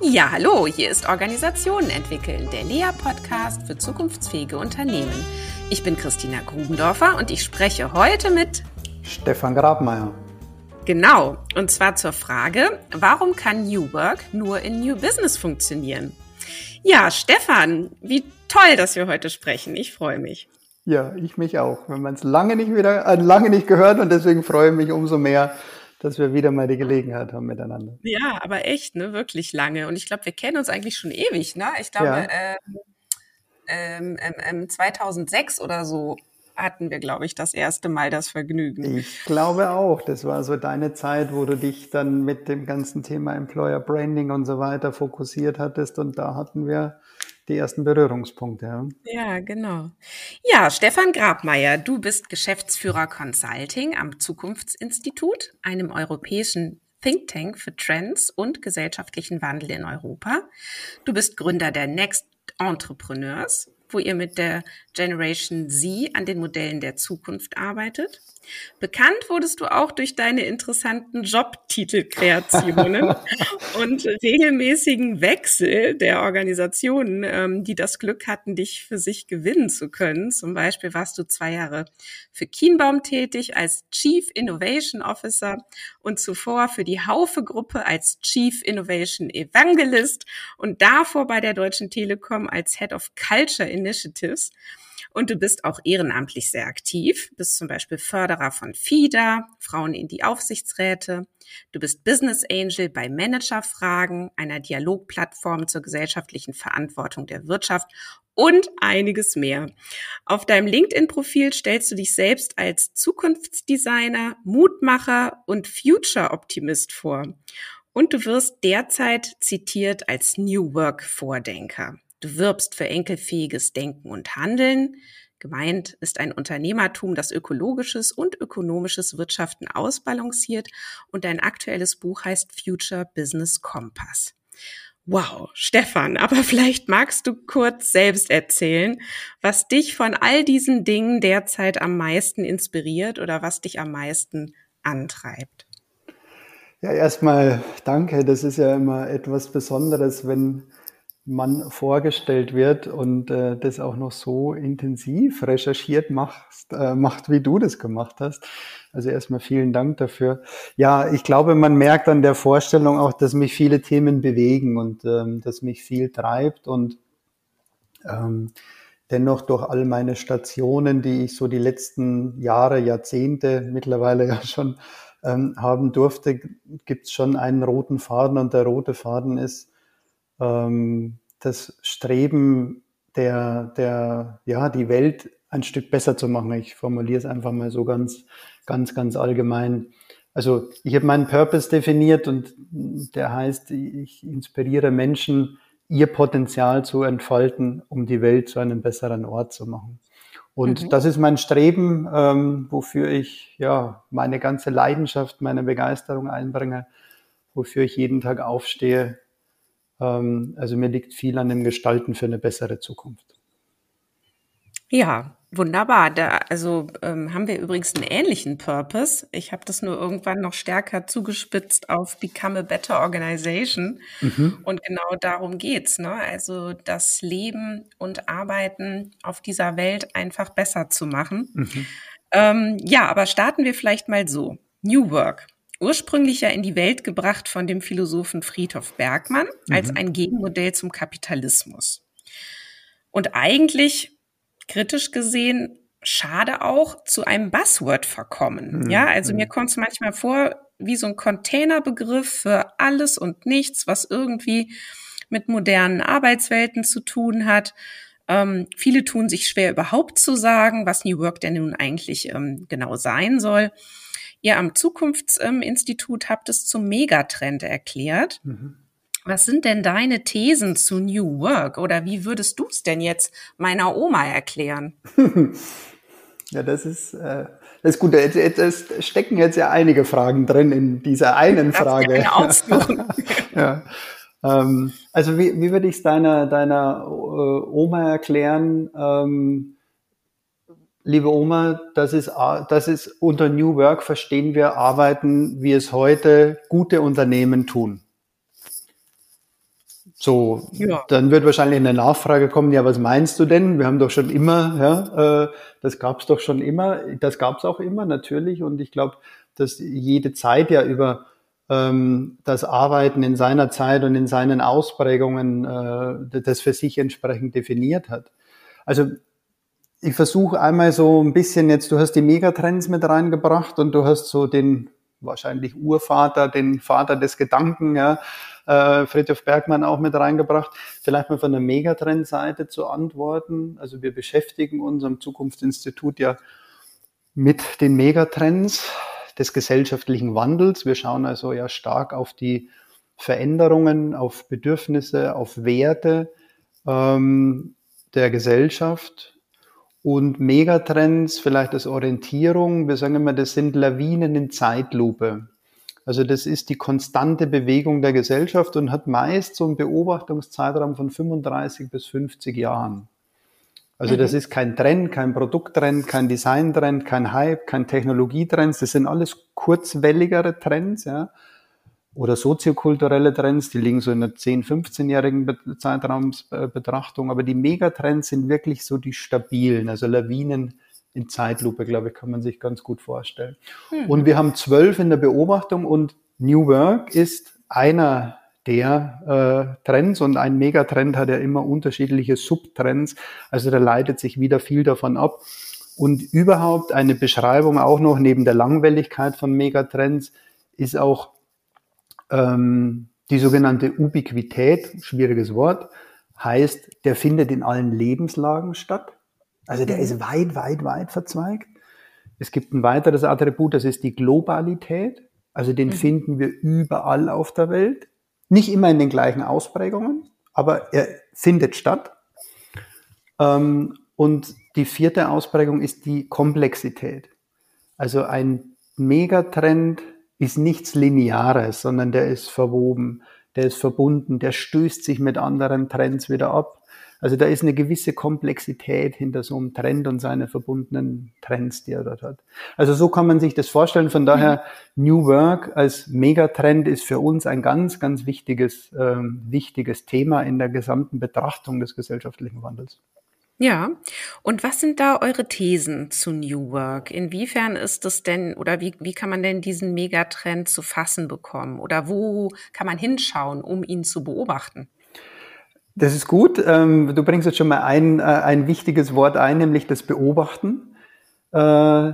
Ja, hallo, hier ist Organisationen entwickeln, der Lea-Podcast für zukunftsfähige Unternehmen. Ich bin Christina Grubendorfer und ich spreche heute mit Stefan Grabmeier. Genau, und zwar zur Frage, warum kann New Work nur in New Business funktionieren? Ja, Stefan, wie toll, dass wir heute sprechen. Ich freue mich. Ja, ich mich auch. Wenn man es lange nicht wieder, äh, lange nicht gehört und deswegen freue ich mich umso mehr, dass wir wieder mal die Gelegenheit haben miteinander. Ja, aber echt, ne, wirklich lange. Und ich glaube, wir kennen uns eigentlich schon ewig, ne? Ich glaube, ja. ähm, ähm, ähm, 2006 oder so hatten wir, glaube ich, das erste Mal das Vergnügen. Ich glaube auch. Das war so deine Zeit, wo du dich dann mit dem ganzen Thema Employer Branding und so weiter fokussiert hattest. Und da hatten wir die ersten Berührungspunkte. Ja, ja genau. Ja, Stefan Grabmeier, du bist Geschäftsführer Consulting am Zukunftsinstitut, einem europäischen Think Tank für Trends und gesellschaftlichen Wandel in Europa. Du bist Gründer der Next Entrepreneurs, wo ihr mit der Generation Z an den Modellen der Zukunft arbeitet. Bekannt wurdest du auch durch deine interessanten Jobtitelkreationen und regelmäßigen Wechsel der Organisationen, ähm, die das Glück hatten, dich für sich gewinnen zu können. Zum Beispiel warst du zwei Jahre für Kienbaum tätig als Chief Innovation Officer und zuvor für die Haufe-Gruppe als Chief Innovation Evangelist und davor bei der Deutschen Telekom als Head of Culture Initiatives. Und du bist auch ehrenamtlich sehr aktiv, bist zum Beispiel Förderer von FIDA, Frauen in die Aufsichtsräte. Du bist Business Angel bei Managerfragen, einer Dialogplattform zur gesellschaftlichen Verantwortung der Wirtschaft und einiges mehr. Auf deinem LinkedIn-Profil stellst du dich selbst als Zukunftsdesigner, Mutmacher und Future-Optimist vor. Und du wirst derzeit zitiert als New Work-Vordenker. Du wirbst für enkelfähiges Denken und Handeln. Gemeint ist ein Unternehmertum, das ökologisches und ökonomisches Wirtschaften ausbalanciert und dein aktuelles Buch heißt Future Business Compass. Wow, Stefan, aber vielleicht magst du kurz selbst erzählen, was dich von all diesen Dingen derzeit am meisten inspiriert oder was dich am meisten antreibt. Ja, erstmal danke. Das ist ja immer etwas Besonderes, wenn man vorgestellt wird und äh, das auch noch so intensiv recherchiert machst, äh, macht, wie du das gemacht hast. Also erstmal vielen Dank dafür. Ja, ich glaube, man merkt an der Vorstellung auch, dass mich viele Themen bewegen und ähm, dass mich viel treibt und ähm, dennoch durch all meine Stationen, die ich so die letzten Jahre, Jahrzehnte mittlerweile ja schon ähm, haben durfte, gibt es schon einen roten Faden und der rote Faden ist, ähm, das Streben der, der, ja, die Welt ein Stück besser zu machen. Ich formuliere es einfach mal so ganz, ganz, ganz allgemein. Also ich habe meinen Purpose definiert und der heißt, ich inspiriere Menschen, ihr Potenzial zu entfalten, um die Welt zu einem besseren Ort zu machen. Und mhm. das ist mein Streben, ähm, wofür ich ja meine ganze Leidenschaft, meine Begeisterung einbringe, wofür ich jeden Tag aufstehe, also mir liegt viel an dem Gestalten für eine bessere Zukunft. Ja, wunderbar. Da, also ähm, haben wir übrigens einen ähnlichen Purpose. Ich habe das nur irgendwann noch stärker zugespitzt auf Become a Better Organization. Mhm. Und genau darum geht's. Ne? Also das Leben und Arbeiten auf dieser Welt einfach besser zu machen. Mhm. Ähm, ja, aber starten wir vielleicht mal so. New Work ursprünglich ja in die Welt gebracht von dem Philosophen Friedhof Bergmann mhm. als ein Gegenmodell zum Kapitalismus. Und eigentlich, kritisch gesehen, schade auch zu einem Buzzword verkommen. Mhm. Ja, also mir mhm. kommt es manchmal vor wie so ein Containerbegriff für alles und nichts, was irgendwie mit modernen Arbeitswelten zu tun hat. Ähm, viele tun sich schwer überhaupt zu sagen, was New Work denn nun eigentlich ähm, genau sein soll. Ihr am Zukunftsinstitut habt es zum Megatrend erklärt. Mhm. Was sind denn deine Thesen zu New Work oder wie würdest du es denn jetzt meiner Oma erklären? ja, das ist, äh, das ist gut. Es stecken jetzt ja einige Fragen drin in dieser einen Frage. ja. Ähm, also wie, wie würde ich es deiner, deiner äh, Oma erklären? Ähm, liebe Oma, das ist, das ist unter New Work verstehen wir Arbeiten, wie es heute gute Unternehmen tun. So, ja. dann wird wahrscheinlich eine Nachfrage kommen, ja, was meinst du denn? Wir haben doch schon immer, ja, äh, das gab's doch schon immer, das gab's auch immer natürlich und ich glaube, dass jede Zeit ja über ähm, das Arbeiten in seiner Zeit und in seinen Ausprägungen äh, das für sich entsprechend definiert hat. Also ich versuche einmal so ein bisschen jetzt, du hast die Megatrends mit reingebracht und du hast so den wahrscheinlich Urvater, den Vater des Gedanken, ja, äh, Friedhof Bergmann auch mit reingebracht. Vielleicht mal von der Megatrend-Seite zu antworten. Also wir beschäftigen uns am Zukunftsinstitut ja mit den Megatrends des gesellschaftlichen Wandels. Wir schauen also ja stark auf die Veränderungen, auf Bedürfnisse, auf Werte ähm, der Gesellschaft. Und Megatrends, vielleicht als Orientierung, wir sagen immer, das sind Lawinen in Zeitlupe. Also das ist die konstante Bewegung der Gesellschaft und hat meist so einen Beobachtungszeitraum von 35 bis 50 Jahren. Also mhm. das ist kein Trend, kein Produkttrend, kein Designtrend, kein Hype, kein Technologietrend. Das sind alles kurzwelligere Trends, ja. Oder soziokulturelle Trends, die liegen so in einer 10-, 15-jährigen Zeitraumsbetrachtung. Aber die Megatrends sind wirklich so die stabilen, also Lawinen in Zeitlupe, glaube ich, kann man sich ganz gut vorstellen. Mhm. Und wir haben zwölf in der Beobachtung und New Work ist einer der äh, Trends und ein Megatrend hat ja immer unterschiedliche Subtrends. Also da leitet sich wieder viel davon ab. Und überhaupt eine Beschreibung auch noch neben der Langwelligkeit von Megatrends ist auch ähm, die sogenannte Ubiquität, schwieriges Wort, heißt, der findet in allen Lebenslagen statt. Also der ist weit, weit, weit verzweigt. Es gibt ein weiteres Attribut, das ist die Globalität. Also den mhm. finden wir überall auf der Welt. Nicht immer in den gleichen Ausprägungen, aber er findet statt. Ähm, und die vierte Ausprägung ist die Komplexität. Also ein Megatrend ist nichts Lineares, sondern der ist verwoben, der ist verbunden, der stößt sich mit anderen Trends wieder ab. Also da ist eine gewisse Komplexität hinter so einem Trend und seine verbundenen Trends, die er dort hat. Also so kann man sich das vorstellen. Von daher mhm. New Work als Megatrend ist für uns ein ganz, ganz wichtiges, ähm, wichtiges Thema in der gesamten Betrachtung des gesellschaftlichen Wandels. Ja, und was sind da eure Thesen zu New Work? Inwiefern ist es denn oder wie, wie kann man denn diesen Megatrend zu fassen bekommen? Oder wo kann man hinschauen, um ihn zu beobachten? Das ist gut. Ähm, du bringst jetzt schon mal ein, äh, ein wichtiges Wort ein, nämlich das Beobachten. Äh,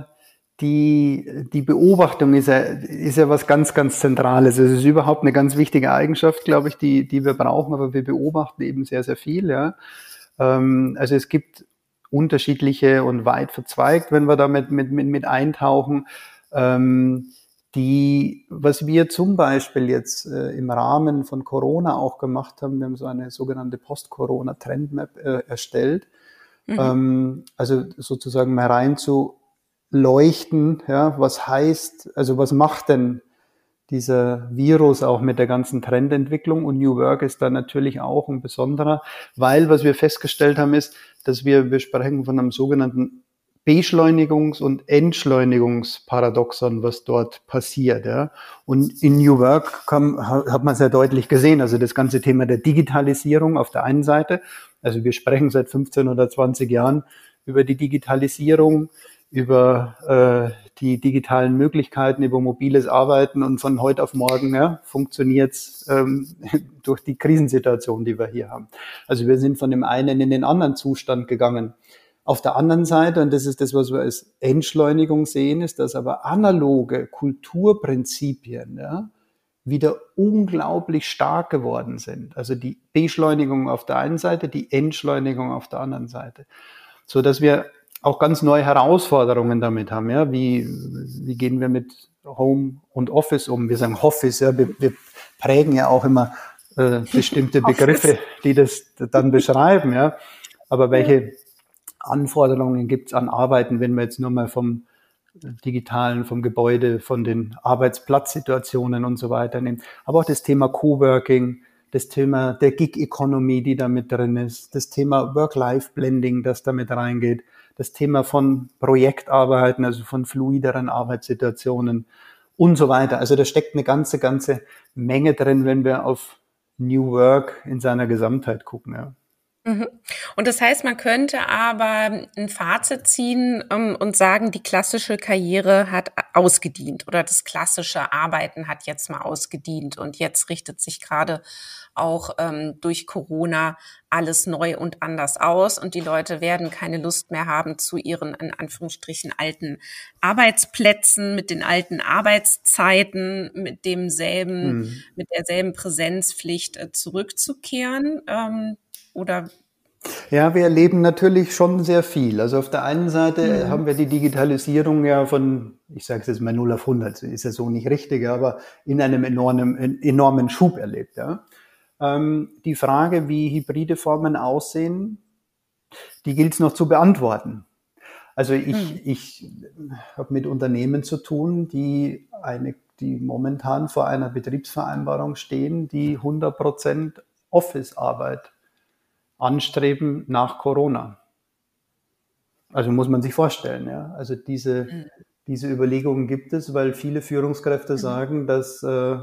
die, die Beobachtung ist ja, ist ja was ganz, ganz Zentrales. Es ist überhaupt eine ganz wichtige Eigenschaft, glaube ich, die, die wir brauchen, aber wir beobachten eben sehr, sehr viel. Ja. Ähm, also es gibt unterschiedliche und weit verzweigt, wenn wir da mit, mit, mit eintauchen. Ähm, die, was wir zum Beispiel jetzt äh, im Rahmen von Corona auch gemacht haben, wir haben so eine sogenannte Post-Corona-Trendmap äh, erstellt. Mhm. Ähm, also sozusagen mal rein zu leuchten, ja, was heißt, also was macht denn dieser Virus auch mit der ganzen Trendentwicklung und New Work ist da natürlich auch ein besonderer, weil was wir festgestellt haben ist, dass wir, wir sprechen von einem sogenannten Beschleunigungs- und Entschleunigungsparadoxon, was dort passiert. Ja. Und in New Work kam, hat man sehr deutlich gesehen, also das ganze Thema der Digitalisierung auf der einen Seite. Also wir sprechen seit 15 oder 20 Jahren über die Digitalisierung, über äh, die digitalen Möglichkeiten, über mobiles Arbeiten und von heute auf morgen ja, funktioniert ähm, durch die Krisensituation, die wir hier haben. Also wir sind von dem einen in den anderen Zustand gegangen. Auf der anderen Seite, und das ist das, was wir als Entschleunigung sehen, ist, dass aber analoge Kulturprinzipien ja, wieder unglaublich stark geworden sind. Also die Beschleunigung auf der einen Seite, die Entschleunigung auf der anderen Seite. So dass wir auch ganz neue Herausforderungen damit haben. Ja? Wie, wie gehen wir mit Home und Office um? Wir sagen Office, ja, wir, wir prägen ja auch immer äh, bestimmte Begriffe, die das dann beschreiben. Ja? Aber welche Anforderungen gibt es an Arbeiten, wenn wir jetzt nur mal vom digitalen, vom Gebäude, von den Arbeitsplatzsituationen und so weiter nehmen. Aber auch das Thema Coworking, das Thema der Gig-Economy, die da mit drin ist, das Thema Work-Life-Blending, das da mit reingeht, das Thema von Projektarbeiten, also von fluideren Arbeitssituationen und so weiter. Also da steckt eine ganze, ganze Menge drin, wenn wir auf New Work in seiner Gesamtheit gucken. Ja. Mhm. Und das heißt, man könnte aber ein Fazit ziehen um, und sagen, die klassische Karriere hat ausgedient oder das klassische Arbeiten hat jetzt mal ausgedient und jetzt richtet sich gerade auch ähm, durch Corona alles neu und anders aus und die Leute werden keine Lust mehr haben zu ihren in Anführungsstrichen alten Arbeitsplätzen mit den alten Arbeitszeiten mit demselben mhm. mit derselben Präsenzpflicht äh, zurückzukehren. Ähm, oder ja, wir erleben natürlich schon sehr viel. Also auf der einen Seite mhm. haben wir die Digitalisierung ja von, ich sage es jetzt mal 0 auf 100, ist ja so nicht richtig, aber in einem enormen, enormen Schub erlebt. Ja. Ähm, die Frage, wie hybride Formen aussehen, die gilt es noch zu beantworten. Also ich, mhm. ich habe mit Unternehmen zu tun, die eine, die momentan vor einer Betriebsvereinbarung stehen, die 100 Prozent Office-Arbeit anstreben nach Corona. Also muss man sich vorstellen, ja. Also diese, mhm. diese Überlegungen gibt es, weil viele Führungskräfte mhm. sagen, dass äh,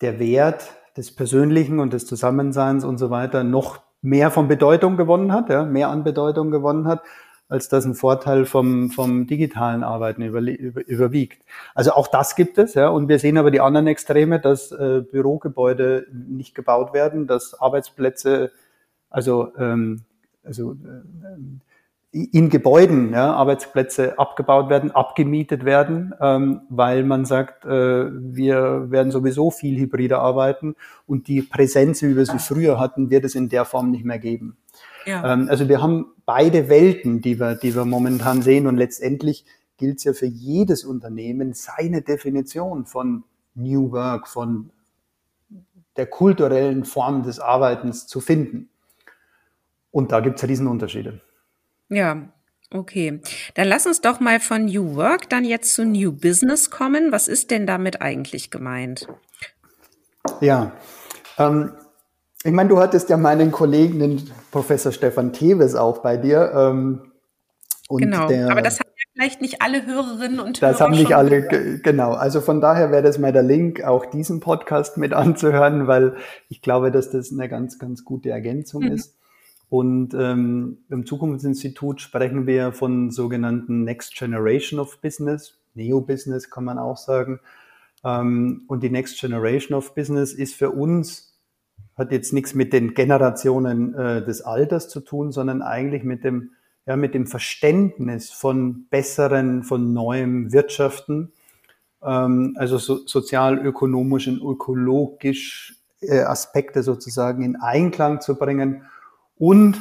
der Wert des Persönlichen und des Zusammenseins und so weiter noch mehr von Bedeutung gewonnen hat, ja, mehr an Bedeutung gewonnen hat, als dass ein Vorteil vom, vom digitalen Arbeiten über, über, überwiegt. Also auch das gibt es, ja, und wir sehen aber die anderen Extreme, dass äh, Bürogebäude nicht gebaut werden, dass Arbeitsplätze also, ähm, also äh, in Gebäuden ja, Arbeitsplätze abgebaut werden, abgemietet werden, ähm, weil man sagt, äh, wir werden sowieso viel hybrider arbeiten und die Präsenz, wie wir sie früher hatten, wird es in der Form nicht mehr geben. Ja. Ähm, also wir haben beide Welten, die wir, die wir momentan sehen und letztendlich gilt es ja für jedes Unternehmen, seine Definition von New Work, von der kulturellen Form des Arbeitens zu finden. Und da gibt es Riesenunterschiede. Ja, okay. Dann lass uns doch mal von New Work dann jetzt zu New Business kommen. Was ist denn damit eigentlich gemeint? Ja, ähm, ich meine, du hattest ja meinen Kollegen, den Professor Stefan Teves, auch bei dir. Ähm, genau, der, aber das haben ja vielleicht nicht alle Hörerinnen und Hörer. Das haben nicht alle, gehört. genau. Also von daher wäre das mal der Link, auch diesen Podcast mit anzuhören, weil ich glaube, dass das eine ganz, ganz gute Ergänzung mhm. ist. Und ähm, im Zukunftsinstitut sprechen wir von sogenannten Next Generation of Business, Neo-Business kann man auch sagen. Ähm, und die Next Generation of Business ist für uns, hat jetzt nichts mit den Generationen äh, des Alters zu tun, sondern eigentlich mit dem, ja, mit dem Verständnis von besseren, von neuem Wirtschaften, ähm, also so, sozial-ökonomisch und ökologisch äh, Aspekte sozusagen in Einklang zu bringen und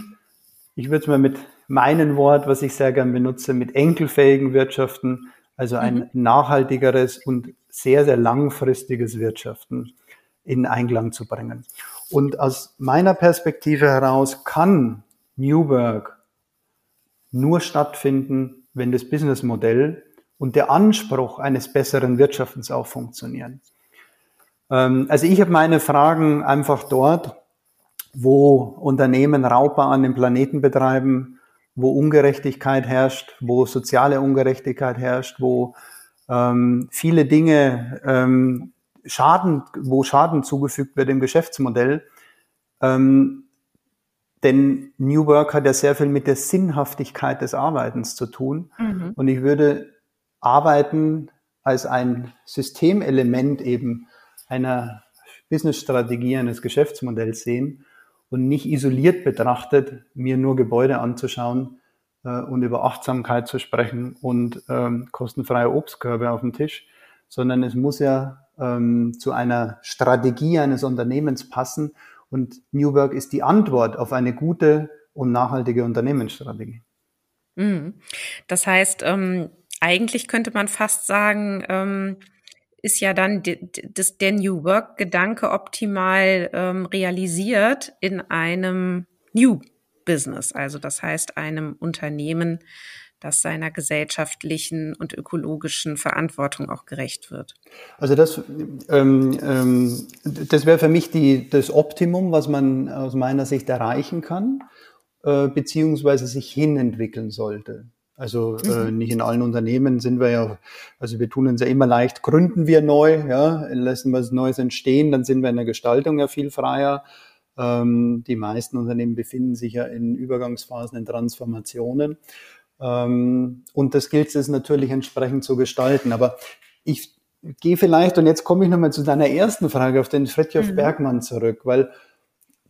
ich würde es mal mit meinem Wort, was ich sehr gern benutze, mit enkelfähigen Wirtschaften, also ein mhm. nachhaltigeres und sehr, sehr langfristiges Wirtschaften in Einklang zu bringen. Und aus meiner Perspektive heraus kann New Work nur stattfinden, wenn das Businessmodell und der Anspruch eines besseren Wirtschaftens auch funktionieren. Ähm, also ich habe meine Fragen einfach dort wo Unternehmen Raubbau an dem Planeten betreiben, wo Ungerechtigkeit herrscht, wo soziale Ungerechtigkeit herrscht, wo ähm, viele Dinge ähm, Schaden, wo Schaden zugefügt wird im Geschäftsmodell. Ähm, denn New Work hat ja sehr viel mit der Sinnhaftigkeit des Arbeitens zu tun. Mhm. Und ich würde Arbeiten als ein Systemelement eben einer Businessstrategie, eines Geschäftsmodells sehen und nicht isoliert betrachtet, mir nur Gebäude anzuschauen äh, und über Achtsamkeit zu sprechen und ähm, kostenfreie Obstkörbe auf dem Tisch, sondern es muss ja ähm, zu einer Strategie eines Unternehmens passen und New Work ist die Antwort auf eine gute und nachhaltige Unternehmensstrategie. Mhm. Das heißt, ähm, eigentlich könnte man fast sagen, ähm, ist ja dann das, der New Work-Gedanke optimal ähm, realisiert in einem New Business, also das heißt einem Unternehmen, das seiner gesellschaftlichen und ökologischen Verantwortung auch gerecht wird. Also das, ähm, ähm, das wäre für mich die, das Optimum, was man aus meiner Sicht erreichen kann, äh, beziehungsweise sich hinentwickeln sollte. Also äh, mhm. äh, nicht in allen Unternehmen sind wir ja, also wir tun uns ja immer leicht, gründen wir neu, ja, lassen wir was Neues entstehen, dann sind wir in der Gestaltung ja viel freier. Ähm, die meisten Unternehmen befinden sich ja in Übergangsphasen, in Transformationen. Ähm, und das gilt es natürlich entsprechend zu gestalten. Aber ich gehe vielleicht, und jetzt komme ich nochmal zu deiner ersten Frage auf den Fritjof mhm. Bergmann zurück, weil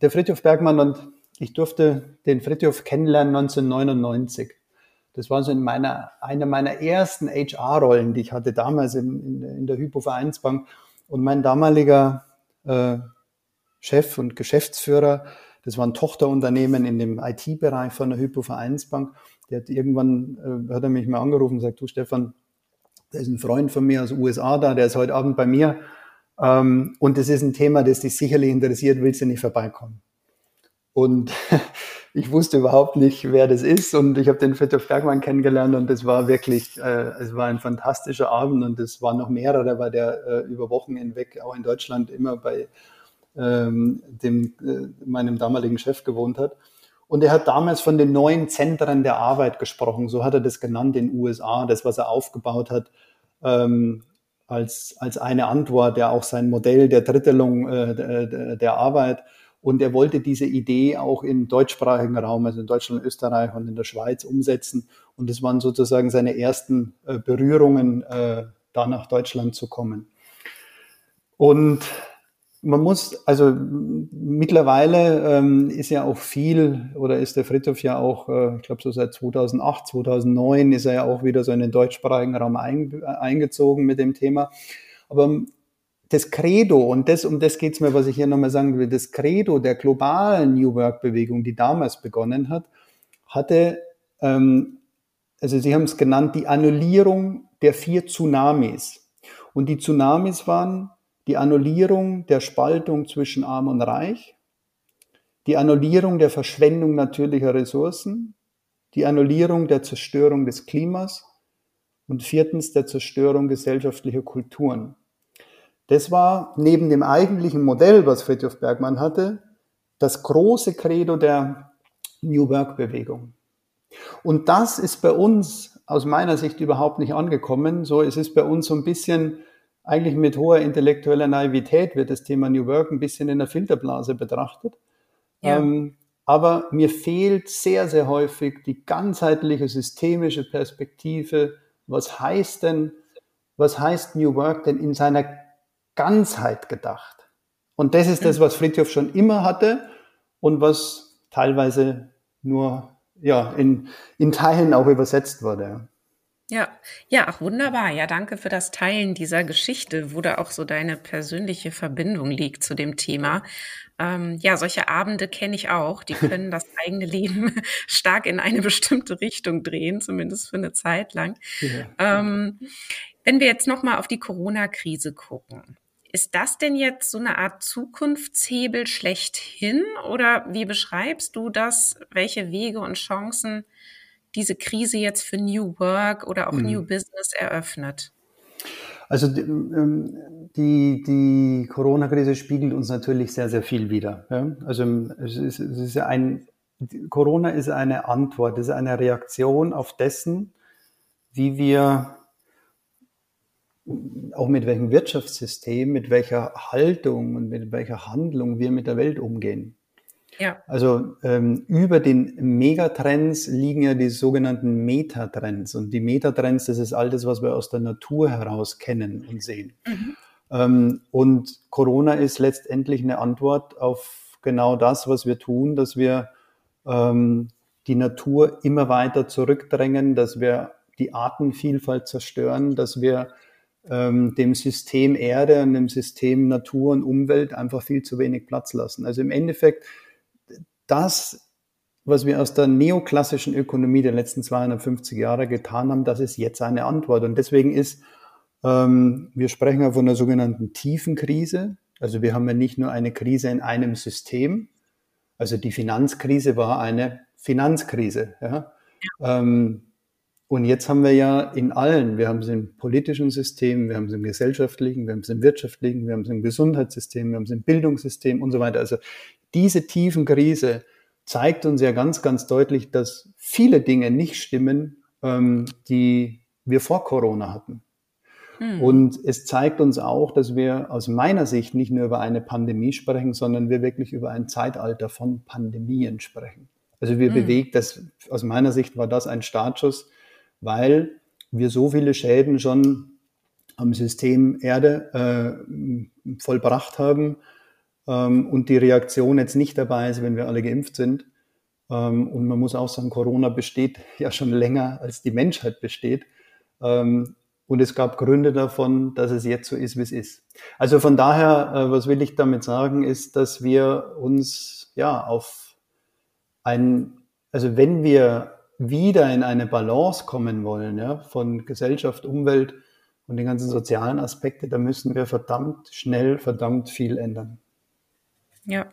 der Fritjof Bergmann und ich durfte den Fritjof kennenlernen 1999. Das war so in meiner, einer meiner ersten HR-Rollen, die ich hatte damals in, in, in der Hypo Vereinsbank. Und mein damaliger äh, Chef und Geschäftsführer, das war ein Tochterunternehmen in dem IT-Bereich von der Hypo Vereinsbank, der hat irgendwann, äh, hat er mich mal angerufen und gesagt, du Stefan, da ist ein Freund von mir aus den USA da, der ist heute Abend bei mir. Ähm, und das ist ein Thema, das dich sicherlich interessiert, willst du nicht vorbeikommen? Und ich wusste überhaupt nicht, wer das ist. Und ich habe den Fritjof Bergmann kennengelernt und das war wirklich, äh, es war ein fantastischer Abend und es waren noch mehrere, weil der äh, über Wochen hinweg auch in Deutschland immer bei ähm, dem, äh, meinem damaligen Chef gewohnt hat. Und er hat damals von den neuen Zentren der Arbeit gesprochen, so hat er das genannt in den USA, das, was er aufgebaut hat, ähm, als, als eine Antwort, ja auch sein Modell der Drittelung äh, der, der Arbeit. Und er wollte diese Idee auch im deutschsprachigen Raum, also in Deutschland, Österreich und in der Schweiz umsetzen. Und das waren sozusagen seine ersten äh, Berührungen, äh, da nach Deutschland zu kommen. Und man muss, also mittlerweile ähm, ist ja auch viel, oder ist der Friedhof ja auch, äh, ich glaube so seit 2008, 2009 ist er ja auch wieder so in den deutschsprachigen Raum ein, eingezogen mit dem Thema. Aber das Credo, und das, um das geht's mir, was ich hier nochmal sagen will, das Credo der globalen New Work-Bewegung, die damals begonnen hat, hatte, ähm, also Sie haben es genannt, die Annullierung der vier Tsunamis. Und die Tsunamis waren die Annullierung der Spaltung zwischen Arm und Reich, die Annullierung der Verschwendung natürlicher Ressourcen, die Annullierung der Zerstörung des Klimas und viertens der Zerstörung gesellschaftlicher Kulturen. Das war neben dem eigentlichen Modell, was Friedhof Bergmann hatte, das große Credo der New Work Bewegung. Und das ist bei uns aus meiner Sicht überhaupt nicht angekommen. So, es ist bei uns so ein bisschen eigentlich mit hoher intellektueller Naivität wird das Thema New Work ein bisschen in der Filterblase betrachtet. Ja. Ähm, aber mir fehlt sehr, sehr häufig die ganzheitliche systemische Perspektive. Was heißt denn, was heißt New Work denn in seiner Ganzheit gedacht? Und das ist das, was Friedhof schon immer hatte und was teilweise nur ja, in, in Teilen auch übersetzt wurde. Ja, ja, ach wunderbar. Ja, danke für das Teilen dieser Geschichte, wo da auch so deine persönliche Verbindung liegt zu dem Thema. Ähm, ja, solche Abende kenne ich auch. Die können das eigene Leben stark in eine bestimmte Richtung drehen, zumindest für eine Zeit lang. Ja. Ähm, wenn wir jetzt nochmal auf die Corona-Krise gucken, ist das denn jetzt so eine Art Zukunftshebel schlechthin? Oder wie beschreibst du das? Welche Wege und Chancen diese Krise jetzt für New Work oder auch mhm. New Business eröffnet? Also ähm, die, die Corona-Krise spiegelt uns natürlich sehr, sehr viel wider. Also es ist, es ist ein, Corona ist eine Antwort, ist eine Reaktion auf dessen, wie wir auch mit welchem Wirtschaftssystem, mit welcher Haltung und mit welcher Handlung wir mit der Welt umgehen. Ja. Also ähm, über den Megatrends liegen ja die sogenannten Metatrends. Und die Metatrends, das ist all das, was wir aus der Natur heraus kennen und sehen. Mhm. Ähm, und Corona ist letztendlich eine Antwort auf genau das, was wir tun, dass wir ähm, die Natur immer weiter zurückdrängen, dass wir die Artenvielfalt zerstören, dass wir ähm, dem System Erde und dem System Natur und Umwelt einfach viel zu wenig Platz lassen. Also im Endeffekt das, was wir aus der neoklassischen Ökonomie der letzten 250 Jahre getan haben, das ist jetzt eine Antwort. Und deswegen ist, ähm, wir sprechen ja von einer sogenannten tiefen Krise. Also wir haben ja nicht nur eine Krise in einem System. Also die Finanzkrise war eine Finanzkrise. Ja? Ähm, und jetzt haben wir ja in allen, wir haben es im politischen System, wir haben es im gesellschaftlichen, wir haben es im wirtschaftlichen, wir haben es im Gesundheitssystem, wir haben es im Bildungssystem und so weiter. Also diese tiefen Krise zeigt uns ja ganz, ganz deutlich, dass viele Dinge nicht stimmen ähm, die wir vor Corona hatten. Mhm. Und es zeigt uns auch, dass wir aus meiner Sicht nicht nur über eine Pandemie sprechen, sondern wir wirklich über ein Zeitalter von Pandemien sprechen. Also wir mhm. bewegt das, aus meiner Sicht war das ein Startschuss, weil wir so viele Schäden schon am System Erde äh, vollbracht haben ähm, und die Reaktion jetzt nicht dabei ist, wenn wir alle geimpft sind. Ähm, und man muss auch sagen, Corona besteht ja schon länger, als die Menschheit besteht. Ähm, und es gab Gründe davon, dass es jetzt so ist, wie es ist. Also von daher, äh, was will ich damit sagen, ist, dass wir uns ja auf ein, also wenn wir wieder in eine Balance kommen wollen, ja, von Gesellschaft, Umwelt und den ganzen sozialen Aspekte, dann müssen wir verdammt schnell, verdammt viel ändern. Ja,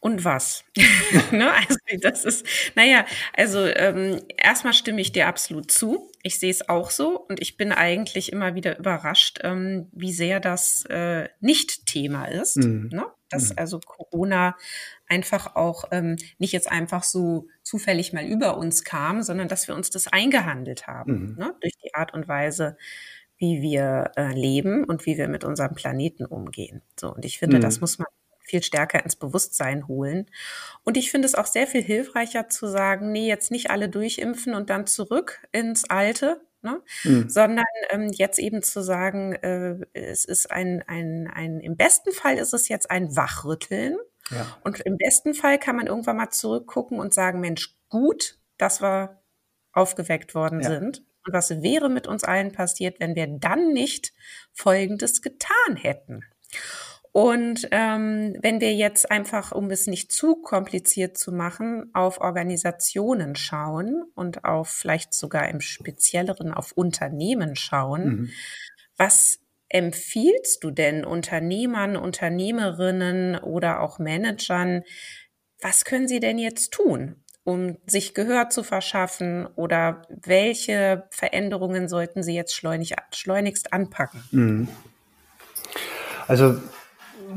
und was? ne? Also das ist, naja, also ähm, erstmal stimme ich dir absolut zu. Ich sehe es auch so und ich bin eigentlich immer wieder überrascht, ähm, wie sehr das äh, nicht Thema ist. Mhm. Ne? Dass mhm. also Corona einfach auch ähm, nicht jetzt einfach so zufällig mal über uns kam, sondern dass wir uns das eingehandelt haben, mhm. ne? durch die Art und Weise, wie wir äh, leben und wie wir mit unserem Planeten umgehen. So, und ich finde, das mhm. muss man viel stärker ins Bewusstsein holen. Und ich finde es auch sehr viel hilfreicher zu sagen, nee, jetzt nicht alle durchimpfen und dann zurück ins Alte, Ne? Mhm. sondern ähm, jetzt eben zu sagen, äh, es ist ein, ein, ein, im besten Fall ist es jetzt ein Wachrütteln. Ja. Und im besten Fall kann man irgendwann mal zurückgucken und sagen, Mensch, gut, dass wir aufgeweckt worden ja. sind. Und was wäre mit uns allen passiert, wenn wir dann nicht Folgendes getan hätten? Und ähm, wenn wir jetzt einfach, um es nicht zu kompliziert zu machen, auf Organisationen schauen und auf vielleicht sogar im Spezielleren auf Unternehmen schauen, mhm. was empfiehlst du denn Unternehmern, Unternehmerinnen oder auch Managern, was können sie denn jetzt tun, um sich Gehör zu verschaffen oder welche Veränderungen sollten sie jetzt schleunig, schleunigst anpacken? Mhm. Also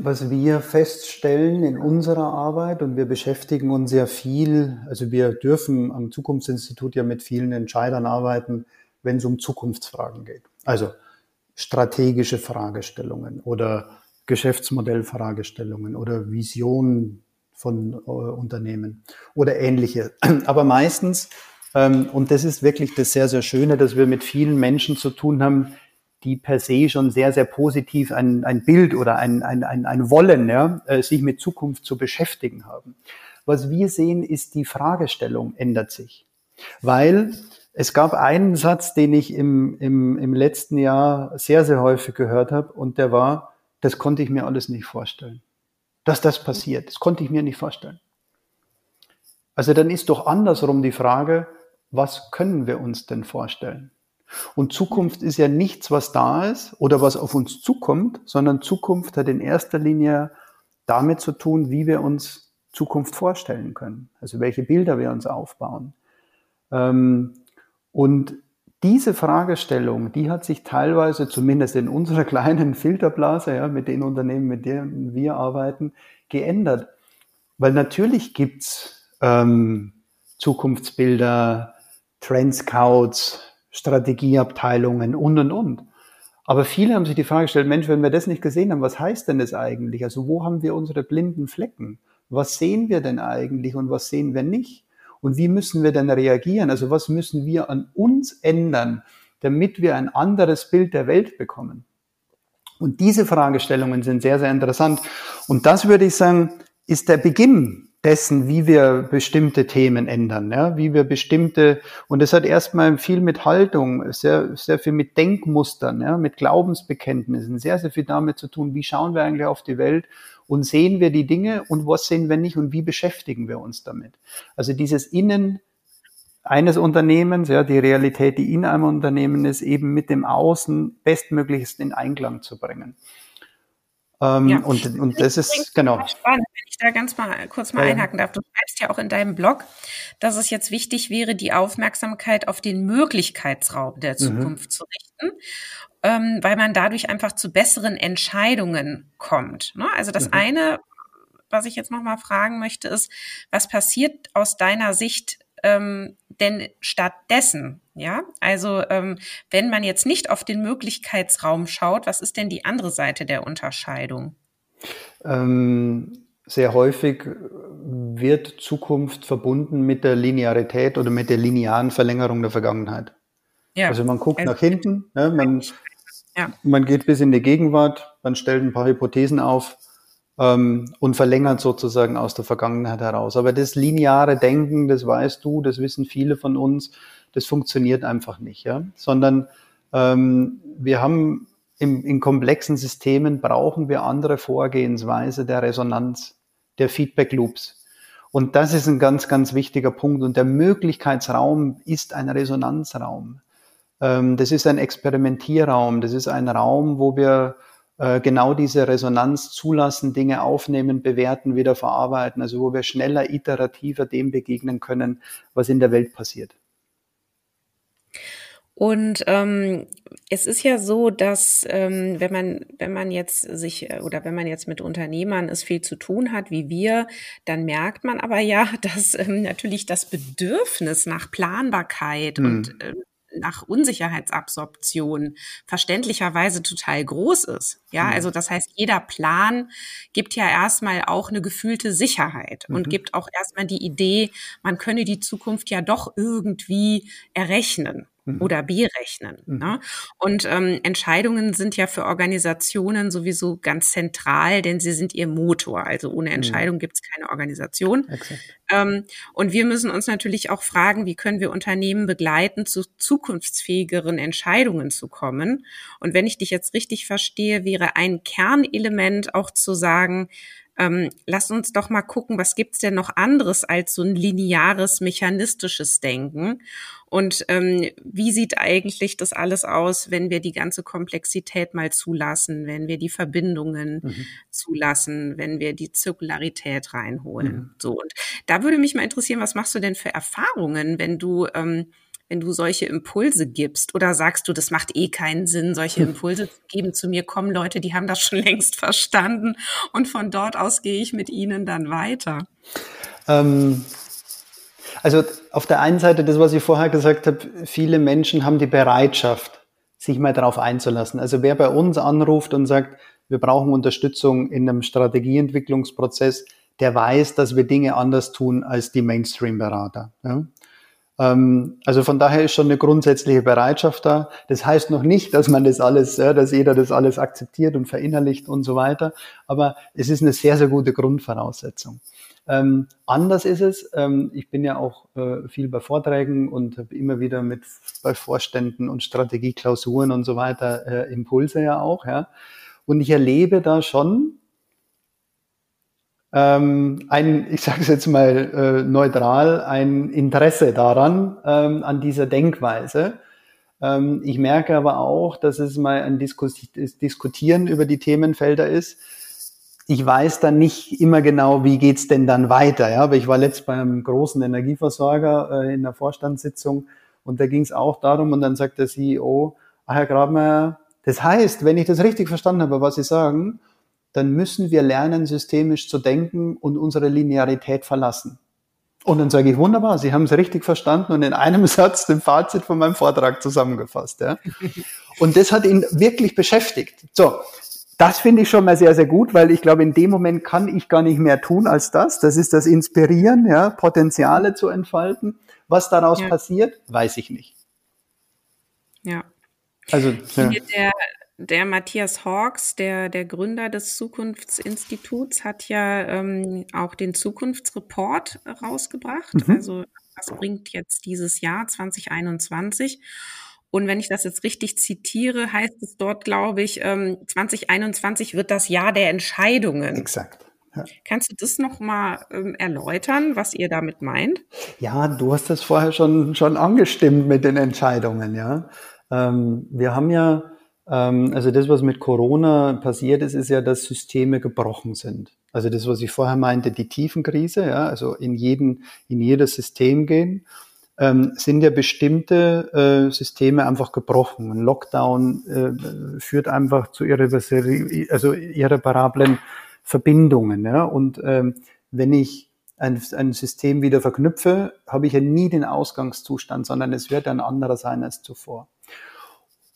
was wir feststellen in unserer Arbeit und wir beschäftigen uns sehr viel, also wir dürfen am Zukunftsinstitut ja mit vielen Entscheidern arbeiten, wenn es um Zukunftsfragen geht. Also strategische Fragestellungen oder Geschäftsmodellfragestellungen oder Visionen von äh, Unternehmen oder ähnliche. Aber meistens, ähm, und das ist wirklich das sehr, sehr Schöne, dass wir mit vielen Menschen zu tun haben, die per se schon sehr, sehr positiv ein, ein Bild oder ein, ein, ein, ein Wollen, ja, äh, sich mit Zukunft zu beschäftigen haben. Was wir sehen, ist die Fragestellung ändert sich. Weil es gab einen Satz, den ich im, im, im letzten Jahr sehr, sehr häufig gehört habe und der war, das konnte ich mir alles nicht vorstellen. Dass das passiert, das konnte ich mir nicht vorstellen. Also dann ist doch andersrum die Frage, was können wir uns denn vorstellen? Und Zukunft ist ja nichts, was da ist oder was auf uns zukommt, sondern Zukunft hat in erster Linie damit zu tun, wie wir uns Zukunft vorstellen können. Also welche Bilder wir uns aufbauen. Ähm, und diese Fragestellung, die hat sich teilweise, zumindest in unserer kleinen Filterblase, ja, mit den Unternehmen, mit denen wir arbeiten, geändert. Weil natürlich gibt's ähm, Zukunftsbilder, Trendscouts, Strategieabteilungen und, und, und. Aber viele haben sich die Frage gestellt, Mensch, wenn wir das nicht gesehen haben, was heißt denn das eigentlich? Also wo haben wir unsere blinden Flecken? Was sehen wir denn eigentlich und was sehen wir nicht? Und wie müssen wir denn reagieren? Also was müssen wir an uns ändern, damit wir ein anderes Bild der Welt bekommen? Und diese Fragestellungen sind sehr, sehr interessant. Und das würde ich sagen, ist der Beginn dessen, wie wir bestimmte Themen ändern, ja, wie wir bestimmte, und das hat erstmal viel mit Haltung, sehr, sehr viel mit Denkmustern, ja, mit Glaubensbekenntnissen, sehr, sehr viel damit zu tun, wie schauen wir eigentlich auf die Welt und sehen wir die Dinge und was sehen wir nicht und wie beschäftigen wir uns damit. Also dieses Innen eines Unternehmens, ja, die Realität, die in einem Unternehmen ist, eben mit dem Außen bestmöglichst in Einklang zu bringen. Ähm, ja. Und, und das ist, genau. Spannend, wenn ich da ganz mal kurz mal ja. einhaken darf. Du schreibst ja auch in deinem Blog, dass es jetzt wichtig wäre, die Aufmerksamkeit auf den Möglichkeitsraum der mhm. Zukunft mhm. zu richten, ähm, weil man dadurch einfach zu besseren Entscheidungen kommt. Ne? Also das mhm. eine, was ich jetzt noch mal fragen möchte, ist, was passiert aus deiner Sicht ähm, denn stattdessen? Ja, also ähm, wenn man jetzt nicht auf den Möglichkeitsraum schaut, was ist denn die andere Seite der Unterscheidung? Ähm, sehr häufig wird Zukunft verbunden mit der Linearität oder mit der linearen Verlängerung der Vergangenheit. Ja. Also man guckt also, nach hinten, ja, man, ja. man geht bis in die Gegenwart, man stellt ein paar Hypothesen auf ähm, und verlängert sozusagen aus der Vergangenheit heraus. Aber das lineare Denken, das weißt du, das wissen viele von uns, das funktioniert einfach nicht, ja, sondern ähm, wir haben im, in komplexen Systemen brauchen wir andere Vorgehensweise der Resonanz, der Feedback Loops. Und das ist ein ganz, ganz wichtiger Punkt. Und der Möglichkeitsraum ist ein Resonanzraum. Ähm, das ist ein Experimentierraum. Das ist ein Raum, wo wir genau diese Resonanz zulassen, Dinge aufnehmen, bewerten, wieder verarbeiten. Also wo wir schneller, iterativer dem begegnen können, was in der Welt passiert. Und ähm, es ist ja so, dass ähm, wenn man wenn man jetzt sich äh, oder wenn man jetzt mit Unternehmern es viel zu tun hat wie wir, dann merkt man aber ja, dass ähm, natürlich das Bedürfnis nach Planbarkeit hm. und äh, nach Unsicherheitsabsorption verständlicherweise total groß ist. Ja, mhm. also das heißt, jeder Plan gibt ja erstmal auch eine gefühlte Sicherheit mhm. und gibt auch erstmal die Idee, man könne die Zukunft ja doch irgendwie errechnen mhm. oder berechnen. Mhm. Ne? Und ähm, Entscheidungen sind ja für Organisationen sowieso ganz zentral, denn sie sind ihr Motor. Also ohne mhm. Entscheidung mhm. gibt es keine Organisation. Ähm, und wir müssen uns natürlich auch fragen, wie können wir Unternehmen begleiten, zu zukunftsfähigeren Entscheidungen zu kommen. Und wenn ich dich jetzt richtig verstehe, wäre ein Kernelement auch zu sagen, ähm, lasst uns doch mal gucken, was gibt's denn noch anderes als so ein lineares, mechanistisches Denken? Und ähm, wie sieht eigentlich das alles aus, wenn wir die ganze Komplexität mal zulassen, wenn wir die Verbindungen mhm. zulassen, wenn wir die Zirkularität reinholen? Mhm. So, und da würde mich mal interessieren, was machst du denn für Erfahrungen, wenn du ähm, wenn du solche Impulse gibst? Oder sagst du, das macht eh keinen Sinn, solche Impulse zu geben? Zu mir kommen Leute, die haben das schon längst verstanden und von dort aus gehe ich mit ihnen dann weiter. Ähm, also auf der einen Seite, das, was ich vorher gesagt habe, viele Menschen haben die Bereitschaft, sich mal darauf einzulassen. Also wer bei uns anruft und sagt, wir brauchen Unterstützung in einem Strategieentwicklungsprozess, der weiß, dass wir Dinge anders tun als die Mainstream-Berater. Ja? Ähm, also von daher ist schon eine grundsätzliche Bereitschaft da. Das heißt noch nicht, dass man das alles, dass jeder das alles akzeptiert und verinnerlicht und so weiter. Aber es ist eine sehr, sehr gute Grundvoraussetzung. Ähm, anders ist es, ähm, ich bin ja auch äh, viel bei Vorträgen und habe immer wieder mit bei Vorständen und Strategieklausuren und so weiter äh, Impulse ja auch, ja. Und ich erlebe da schon, ähm, ein, ich sage es jetzt mal äh, neutral, ein Interesse daran, ähm, an dieser Denkweise. Ähm, ich merke aber auch, dass es mal ein Diskus Diskutieren über die Themenfelder ist. Ich weiß dann nicht immer genau, wie geht's denn dann weiter. Ja? Aber ich war letzt beim großen Energieversorger äh, in der Vorstandssitzung und da ging es auch darum und dann sagt der CEO, ach Herr Grabmeier, das heißt, wenn ich das richtig verstanden habe, was Sie sagen, dann müssen wir lernen, systemisch zu denken und unsere Linearität verlassen. Und dann sage ich, wunderbar, Sie haben es richtig verstanden und in einem Satz den Fazit von meinem Vortrag zusammengefasst. Ja. Und das hat ihn wirklich beschäftigt. So, das finde ich schon mal sehr, sehr gut, weil ich glaube, in dem Moment kann ich gar nicht mehr tun als das. Das ist das Inspirieren, ja, Potenziale zu entfalten. Was daraus ja. passiert, weiß ich nicht. Ja. Also, ja. Der, der Matthias Hawks, der, der Gründer des Zukunftsinstituts, hat ja ähm, auch den Zukunftsreport rausgebracht. Mhm. Also das bringt jetzt dieses Jahr 2021. Und wenn ich das jetzt richtig zitiere, heißt es dort, glaube ich, ähm, 2021 wird das Jahr der Entscheidungen. Exakt. Ja. Kannst du das nochmal ähm, erläutern, was ihr damit meint? Ja, du hast das vorher schon, schon angestimmt mit den Entscheidungen, ja. Ähm, wir haben ja also das, was mit Corona passiert ist, ist ja, dass Systeme gebrochen sind. Also das, was ich vorher meinte, die Tiefenkrise, ja, also in jeden, in jedes System gehen, ähm, sind ja bestimmte äh, Systeme einfach gebrochen. Ein Lockdown äh, führt einfach zu irreversiblen, also irreparablen Verbindungen. Ja? Und ähm, wenn ich ein, ein System wieder verknüpfe, habe ich ja nie den Ausgangszustand, sondern es wird ein anderer sein als zuvor.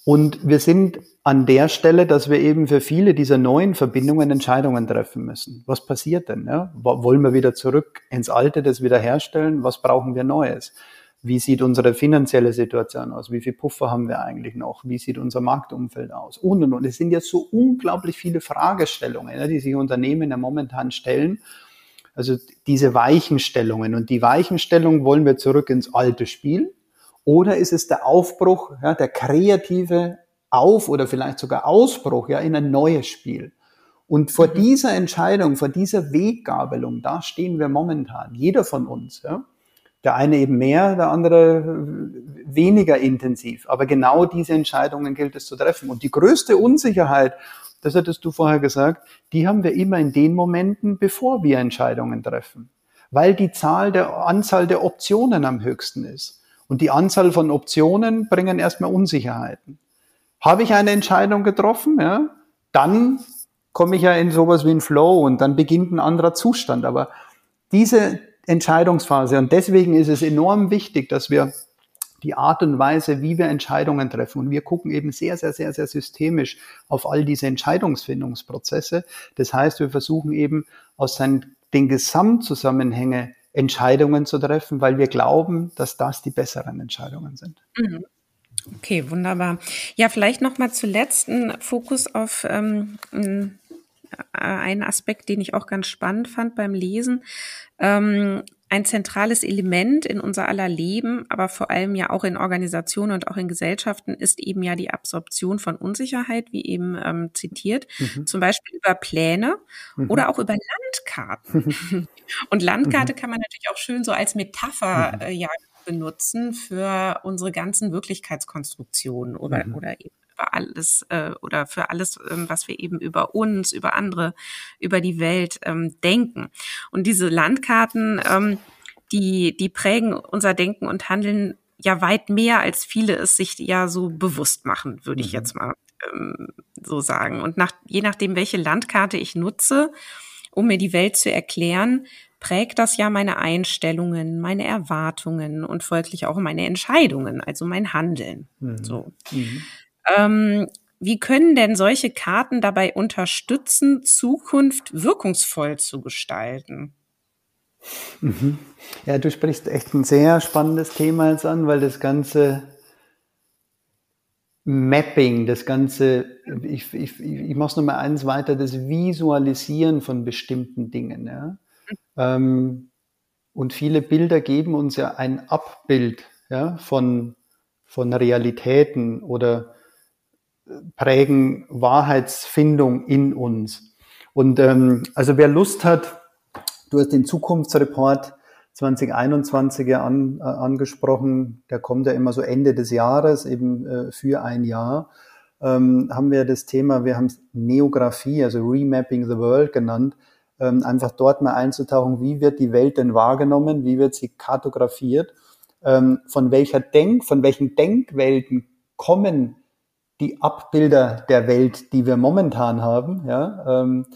Und wir sind an der Stelle, dass wir eben für viele dieser neuen Verbindungen Entscheidungen treffen müssen. Was passiert denn? Ja? Wollen wir wieder zurück ins Alte, das wiederherstellen? Was brauchen wir Neues? Wie sieht unsere finanzielle Situation aus? Wie viel Puffer haben wir eigentlich noch? Wie sieht unser Marktumfeld aus? Und, und, und. Es sind jetzt so unglaublich viele Fragestellungen, die sich Unternehmen ja momentan stellen. Also diese Weichenstellungen. Und die Weichenstellung wollen wir zurück ins alte Spiel. Oder ist es der Aufbruch, ja, der kreative Auf- oder vielleicht sogar Ausbruch ja, in ein neues Spiel? Und vor mhm. dieser Entscheidung, vor dieser Weggabelung, da stehen wir momentan, jeder von uns. Ja. Der eine eben mehr, der andere weniger intensiv. Aber genau diese Entscheidungen gilt es zu treffen. Und die größte Unsicherheit, das hattest du vorher gesagt, die haben wir immer in den Momenten, bevor wir Entscheidungen treffen. Weil die Zahl der Anzahl der Optionen am höchsten ist. Und die Anzahl von Optionen bringen erstmal Unsicherheiten. Habe ich eine Entscheidung getroffen, ja, dann komme ich ja in sowas wie ein Flow und dann beginnt ein anderer Zustand. Aber diese Entscheidungsphase. Und deswegen ist es enorm wichtig, dass wir die Art und Weise, wie wir Entscheidungen treffen. Und wir gucken eben sehr, sehr, sehr, sehr systemisch auf all diese Entscheidungsfindungsprozesse. Das heißt, wir versuchen eben aus den Gesamtzusammenhänge Entscheidungen zu treffen, weil wir glauben, dass das die besseren Entscheidungen sind. Mhm. Okay, wunderbar. Ja, vielleicht noch mal zuletzt ein Fokus auf ähm, einen Aspekt, den ich auch ganz spannend fand beim Lesen. Ähm, ein zentrales Element in unser aller Leben, aber vor allem ja auch in Organisationen und auch in Gesellschaften ist eben ja die Absorption von Unsicherheit, wie eben ähm, zitiert, mhm. zum Beispiel über Pläne mhm. oder auch über Landkarten. und Landkarte mhm. kann man natürlich auch schön so als Metapher mhm. äh, ja benutzen für unsere ganzen Wirklichkeitskonstruktionen oder, mhm. oder eben über alles äh, oder für alles, ähm, was wir eben über uns, über andere, über die Welt ähm, denken. Und diese Landkarten, ähm, die, die prägen unser Denken und Handeln ja weit mehr, als viele es sich ja so bewusst machen, würde ich mhm. jetzt mal ähm, so sagen. Und nach, je nachdem, welche Landkarte ich nutze, um mir die Welt zu erklären, prägt das ja meine Einstellungen, meine Erwartungen und folglich auch meine Entscheidungen, also mein Handeln. Mhm. So. Mhm. Ähm, wie können denn solche Karten dabei unterstützen, Zukunft wirkungsvoll zu gestalten? Mhm. Ja, du sprichst echt ein sehr spannendes Thema jetzt an, weil das ganze Mapping, das ganze, ich, ich, ich mache es nochmal eins weiter, das Visualisieren von bestimmten Dingen. Ja? Mhm. Und viele Bilder geben uns ja ein Abbild ja, von, von Realitäten oder prägen Wahrheitsfindung in uns. Und ähm, also wer Lust hat, du hast den Zukunftsreport 2021 ja an, äh, angesprochen, der kommt ja immer so Ende des Jahres, eben äh, für ein Jahr, ähm, haben wir das Thema, wir haben es Neografie, also Remapping the World genannt, ähm, einfach dort mal einzutauchen, wie wird die Welt denn wahrgenommen, wie wird sie kartografiert, ähm, von welcher Denk, von welchen Denkwelten kommen die Abbilder der Welt, die wir momentan haben, ja, ähm,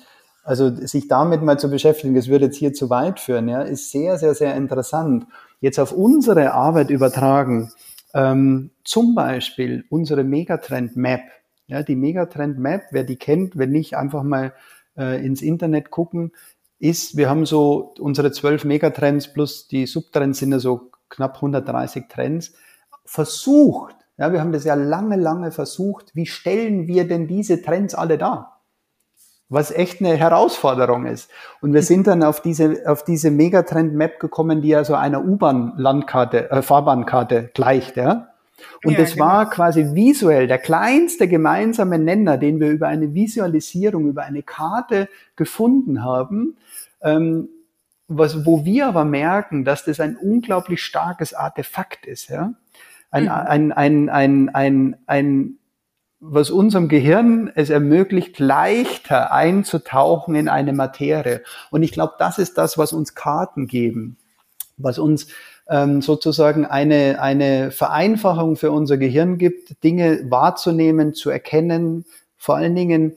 also sich damit mal zu beschäftigen, das würde jetzt hier zu weit führen, ja, ist sehr, sehr, sehr interessant. Jetzt auf unsere Arbeit übertragen, ähm, zum Beispiel unsere Megatrend Map. Ja, die Megatrend Map, wer die kennt, wenn nicht, einfach mal äh, ins Internet gucken, ist, wir haben so unsere zwölf Megatrends plus die Subtrends sind ja so knapp 130 Trends, versucht ja, wir haben das ja lange, lange versucht. Wie stellen wir denn diese Trends alle dar? Was echt eine Herausforderung ist. Und wir sind dann auf diese, auf diese Megatrend-Map gekommen, die ja so einer U-Bahn-Landkarte, äh, Fahrbahnkarte gleicht, ja. Und ja, das genau. war quasi visuell der kleinste gemeinsame Nenner, den wir über eine Visualisierung, über eine Karte gefunden haben, ähm, was, wo wir aber merken, dass das ein unglaublich starkes Artefakt ist. Ja? Ein, mhm. ein, ein, ein, ein, ein, was unserem Gehirn es ermöglicht, leichter einzutauchen in eine Materie. Und ich glaube, das ist das, was uns Karten geben, was uns ähm, sozusagen eine, eine Vereinfachung für unser Gehirn gibt, Dinge wahrzunehmen, zu erkennen, vor allen Dingen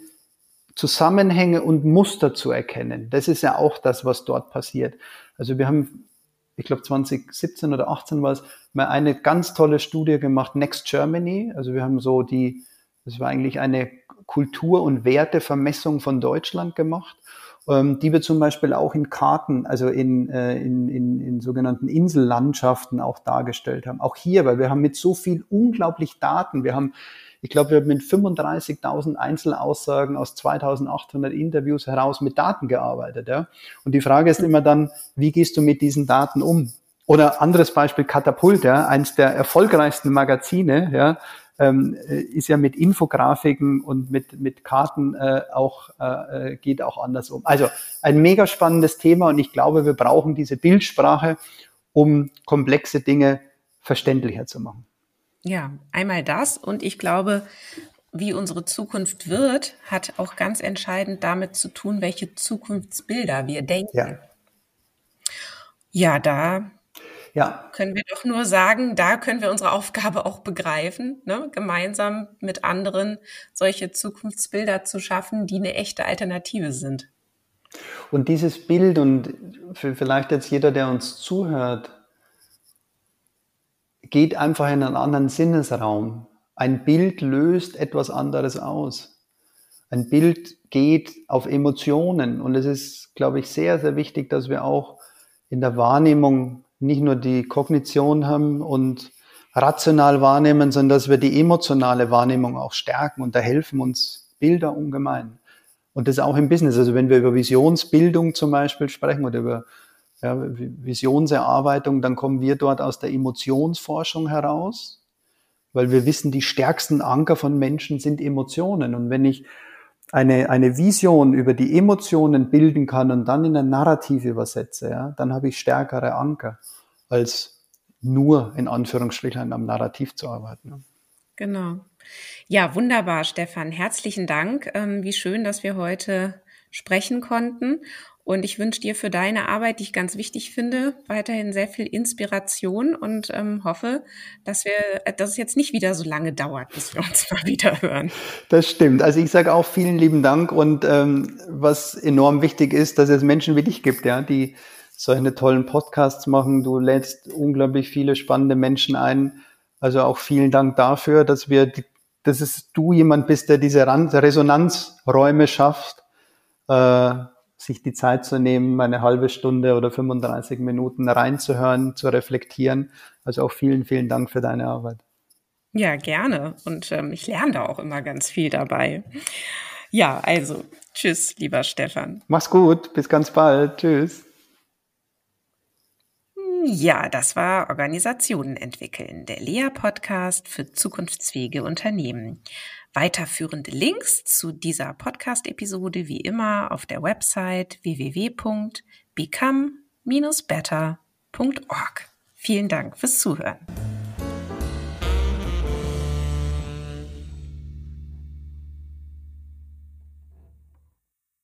Zusammenhänge und Muster zu erkennen. Das ist ja auch das, was dort passiert. Also wir haben, ich glaube 2017 oder 18 war es, mal eine ganz tolle Studie gemacht, Next Germany. Also wir haben so die, das war eigentlich eine Kultur- und Wertevermessung von Deutschland gemacht ähm, die wir zum Beispiel auch in Karten, also in, äh, in, in, in sogenannten Insellandschaften auch dargestellt haben. Auch hier, weil wir haben mit so viel unglaublich Daten, wir haben ich glaube, wir haben mit 35.000 Einzelaussagen aus 2.800 Interviews heraus mit Daten gearbeitet. Ja? Und die Frage ist immer dann, wie gehst du mit diesen Daten um? Oder anderes Beispiel Katapult, ja, eins der erfolgreichsten Magazine, ja, ähm, äh, ist ja mit Infografiken und mit, mit Karten äh, auch, äh, äh, geht auch anders um. Also ein mega spannendes Thema und ich glaube, wir brauchen diese Bildsprache, um komplexe Dinge verständlicher zu machen. Ja, einmal das und ich glaube, wie unsere Zukunft wird, hat auch ganz entscheidend damit zu tun, welche Zukunftsbilder wir denken. Ja, ja da ja. können wir doch nur sagen, da können wir unsere Aufgabe auch begreifen, ne? gemeinsam mit anderen solche Zukunftsbilder zu schaffen, die eine echte Alternative sind. Und dieses Bild und vielleicht jetzt jeder, der uns zuhört, geht einfach in einen anderen Sinnesraum. Ein Bild löst etwas anderes aus. Ein Bild geht auf Emotionen und es ist, glaube ich, sehr, sehr wichtig, dass wir auch in der Wahrnehmung nicht nur die Kognition haben und rational wahrnehmen, sondern dass wir die emotionale Wahrnehmung auch stärken und da helfen uns Bilder ungemein. Und das auch im Business. Also wenn wir über Visionsbildung zum Beispiel sprechen oder über ja, Visionserarbeitung, dann kommen wir dort aus der Emotionsforschung heraus, weil wir wissen, die stärksten Anker von Menschen sind Emotionen. Und wenn ich eine, eine Vision über die Emotionen bilden kann und dann in ein Narrativ übersetze, ja, dann habe ich stärkere Anker, als nur in Anführungsstrichen am Narrativ zu arbeiten. Genau. Ja, wunderbar, Stefan. Herzlichen Dank. Ähm, wie schön, dass wir heute sprechen konnten. Und ich wünsche dir für deine Arbeit, die ich ganz wichtig finde, weiterhin sehr viel Inspiration und ähm, hoffe, dass wir, äh, dass es jetzt nicht wieder so lange dauert, bis wir uns mal wieder hören. Das stimmt. Also ich sage auch vielen lieben Dank und ähm, was enorm wichtig ist, dass es Menschen wie dich gibt, ja, die solche tollen Podcasts machen. Du lädst unglaublich viele spannende Menschen ein. Also auch vielen Dank dafür, dass wir, dass es du jemand bist, der diese Resonanzräume schafft. Äh, sich die Zeit zu nehmen, eine halbe Stunde oder 35 Minuten reinzuhören, zu reflektieren. Also auch vielen, vielen Dank für deine Arbeit. Ja, gerne. Und ähm, ich lerne da auch immer ganz viel dabei. Ja, also, tschüss, lieber Stefan. Mach's gut, bis ganz bald. Tschüss. Ja, das war Organisationen entwickeln, der Lea-Podcast für zukunftsfähige Unternehmen. Weiterführende Links zu dieser Podcast-Episode wie immer auf der Website www.become-better.org. Vielen Dank fürs Zuhören.